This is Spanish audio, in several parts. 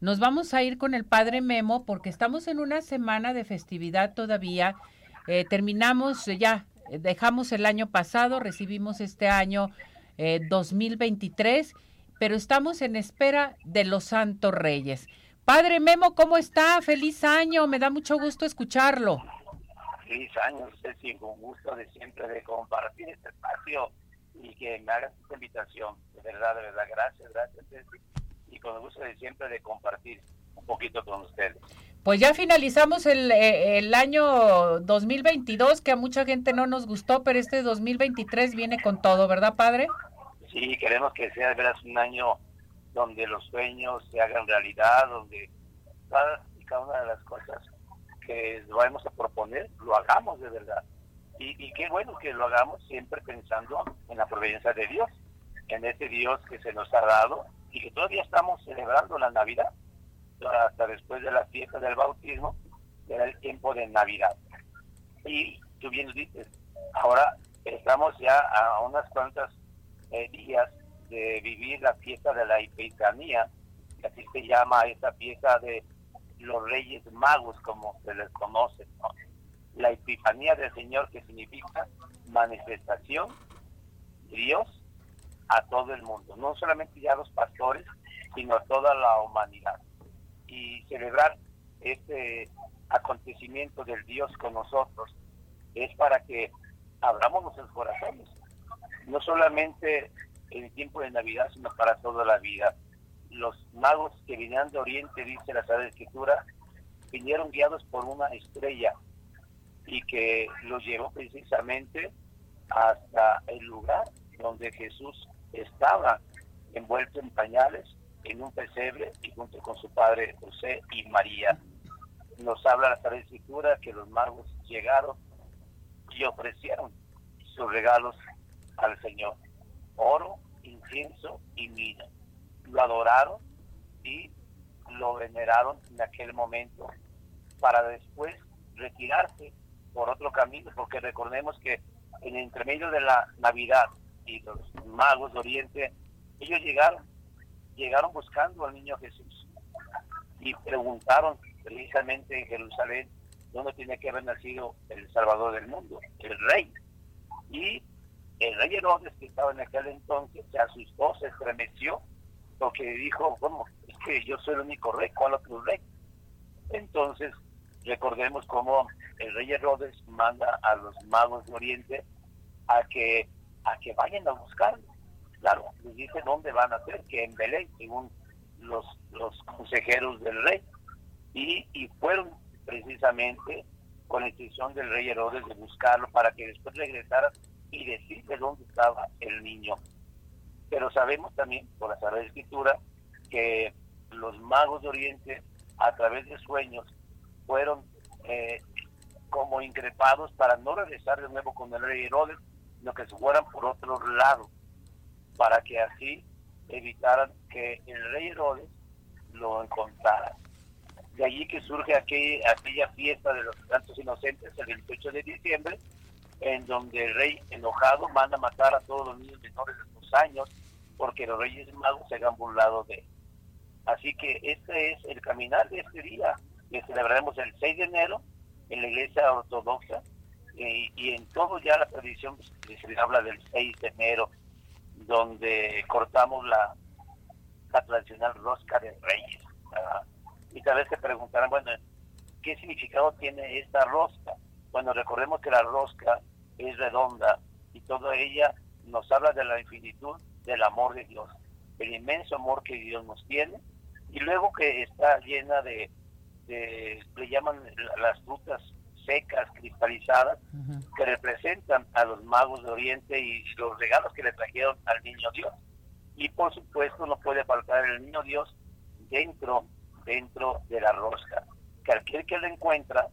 nos vamos a ir con el Padre Memo porque estamos en una semana de festividad todavía. Eh, terminamos ya, dejamos el año pasado, recibimos este año 2023, pero estamos en espera de los Santos Reyes. Padre Memo, ¿cómo está? Feliz año, me da mucho gusto escucharlo. Feliz año, Ceci, con gusto de siempre de compartir este espacio y que me hagas esta invitación. De verdad, de verdad, gracias, gracias, Ceci. Y con gusto de siempre de compartir un poquito con ustedes. Pues ya finalizamos el, eh, el año 2022, que a mucha gente no nos gustó, pero este 2023 viene con todo, ¿verdad, padre? Sí, queremos que sea un año donde los sueños se hagan realidad, donde cada y cada una de las cosas que vamos a proponer lo hagamos de verdad. Y, qué bueno que lo hagamos siempre pensando en la providencia de Dios, en ese Dios que se nos ha dado y que todavía estamos celebrando la Navidad, hasta después de la fiesta del bautismo, era el tiempo de Navidad. Y tú bien dices, ahora estamos ya a unas cuantas eh, días de vivir la fiesta de la Epifanía, que así se llama esta fiesta de los Reyes Magos, como se les conoce. La Epifanía del Señor, que significa manifestación Dios a todo el mundo, no solamente ya a los pastores, sino a toda la humanidad. Y celebrar este acontecimiento del Dios con nosotros es para que abramos nuestros corazones, no solamente en el tiempo de Navidad, sino para toda la vida. Los magos que vinieron de Oriente, dice la Sagrada Escritura, vinieron guiados por una estrella y que los llevó precisamente hasta el lugar donde Jesús estaba envuelto en pañales, en un pesebre y junto con su padre José y María. Nos habla la Sagrada Escritura que los magos llegaron y ofrecieron sus regalos al Señor oro, incienso y mina. Lo adoraron y lo veneraron en aquel momento para después retirarse por otro camino, porque recordemos que en el intermedio de la Navidad y los magos de Oriente, ellos llegaron, llegaron buscando al niño Jesús y preguntaron precisamente en Jerusalén dónde tiene que haber nacido el Salvador del mundo, el Rey. Y el rey Herodes, que estaba en aquel entonces, se asustó, se estremeció, porque dijo, bueno, es que yo soy el único rey, ¿cuál otro rey? Entonces, recordemos cómo el rey Herodes manda a los magos de Oriente a que, a que vayan a buscarlo. Claro, les dice dónde van a ser, que en Belén, según los, los consejeros del rey. Y, y fueron precisamente con la instrucción del rey Herodes de buscarlo para que después regresara y decirle dónde estaba el niño. Pero sabemos también, por la Sagrada Escritura, que los magos de Oriente, a través de sueños, fueron eh, como increpados para no regresar de nuevo con el rey Herodes, sino que se fueran por otro lado, para que así evitaran que el rey Herodes lo encontrara. De allí que surge aquella, aquella fiesta de los santos inocentes el 28 de diciembre, en donde el rey enojado manda matar a todos los niños menores de dos años porque los reyes magos se hagan burlado de él. Así que este es el caminar de este día, que celebraremos el 6 de enero en la iglesia ortodoxa y, en todo ya la tradición se habla del 6 de enero, donde cortamos la, la tradicional rosca de reyes. Y tal vez se preguntarán, bueno, ¿qué significado tiene esta rosca? Bueno, recordemos que la rosca es redonda y toda ella nos habla de la infinitud del amor de Dios, el inmenso amor que Dios nos tiene y luego que está llena de, le llaman las frutas secas, cristalizadas, que representan a los magos de Oriente y los regalos que le trajeron al niño Dios. Y por supuesto no puede faltar el niño Dios dentro, dentro de la rosca, que aquel que lo encuentra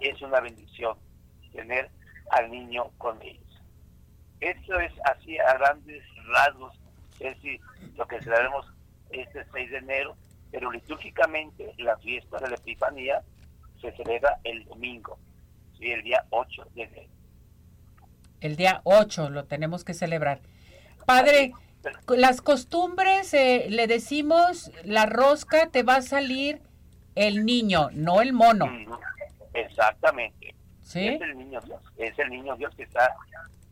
es una bendición tener al niño con ellos. Esto es así a grandes rasgos, es decir, lo que celebramos este 6 de enero, pero litúrgicamente la fiesta de la Epifanía se celebra el domingo, ¿sí? el día 8 de enero. El día 8 lo tenemos que celebrar. Padre, las costumbres, eh, le decimos, la rosca te va a salir el niño, no el mono. Exactamente. ¿Sí? Es el niño Dios, es el niño Dios que está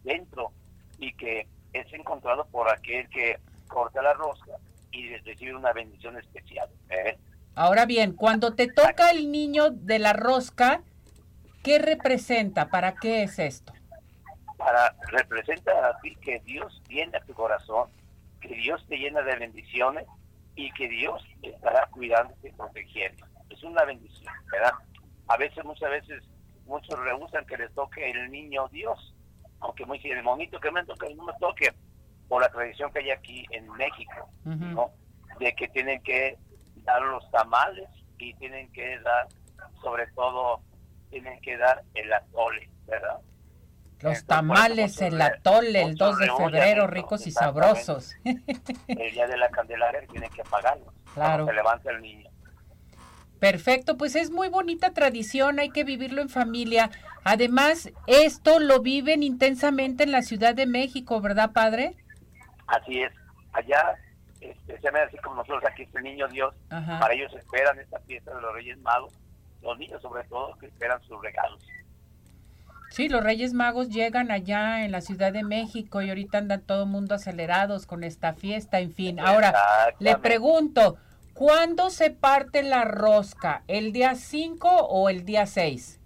dentro y que es encontrado por aquel que corta la rosca y recibe una bendición especial. ¿eh? Ahora bien, cuando te toca el niño de la rosca, ¿qué representa? ¿Para qué es esto? Para representa a ti que Dios viene a tu corazón, que Dios te llena de bendiciones y que Dios estará cuidando y protegiendo. Es una bendición, ¿verdad? A veces, muchas veces, muchos rehusan que les toque el niño Dios, aunque muy el monito que me toque, no me toque, por la tradición que hay aquí en México, ¿no? De que tienen que dar los tamales y tienen que dar, sobre todo, tienen que dar el atole, ¿verdad? Los tamales, el atole, el 2 de febrero, ricos y sabrosos. El día de la Candelaria tienen que pagarlos. Claro. Se levanta el niño. Perfecto, pues es muy bonita tradición, hay que vivirlo en familia. Además, esto lo viven intensamente en la Ciudad de México, ¿verdad, padre? Así es. Allá, este, se me así como nosotros aquí, este niño Dios, para ellos esperan esta fiesta de los Reyes Magos, los niños sobre todo que esperan sus regalos. Sí, los Reyes Magos llegan allá en la Ciudad de México y ahorita andan todo el mundo acelerados con esta fiesta, en fin. Ahora, le pregunto, ¿cuándo se parte la rosca? ¿El día 5 o el día 6?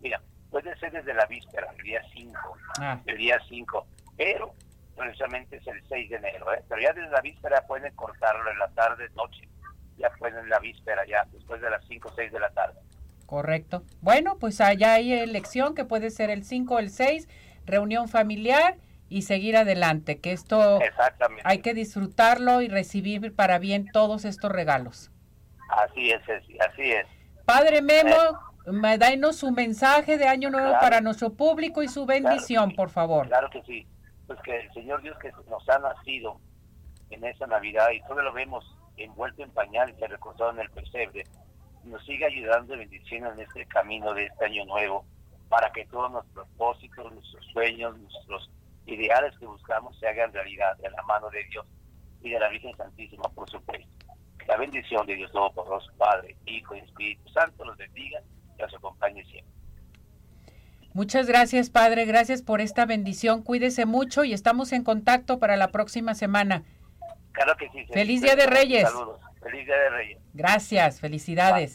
Mira, puede ser desde la víspera, el día 5, ah. el día 5, pero precisamente es el 6 de enero, ¿eh? pero ya desde la víspera pueden cortarlo en la tarde, noche, ya pueden en la víspera, ya después de las 5 o 6 de la tarde. Correcto. Bueno, pues allá hay elección que puede ser el 5 o el 6, reunión familiar y seguir adelante, que esto hay que disfrutarlo y recibir para bien todos estos regalos. Así es, así es. Padre Memo, eh. danos su mensaje de Año Nuevo para nuestro público y su bendición, por favor. Claro que sí. Pues que el Señor Dios que nos ha nacido en esta Navidad y todo lo vemos envuelto en pañales y recostado en el pesebre, nos siga ayudando y bendiciendo en este camino de este año nuevo, para que todos nuestros propósitos, nuestros sueños, nuestros ideales que buscamos se hagan realidad de la mano de Dios y de la Virgen Santísima, por supuesto. La bendición de Dios Todopoderoso, Padre, Hijo y Espíritu Santo los bendiga y los acompañe siempre. Muchas gracias, Padre. Gracias por esta bendición. Cuídese mucho y estamos en contacto para la próxima semana. Claro que sí. Feliz Día de Reyes. Saludos. Feliz Día de Reyes. Gracias, felicidades.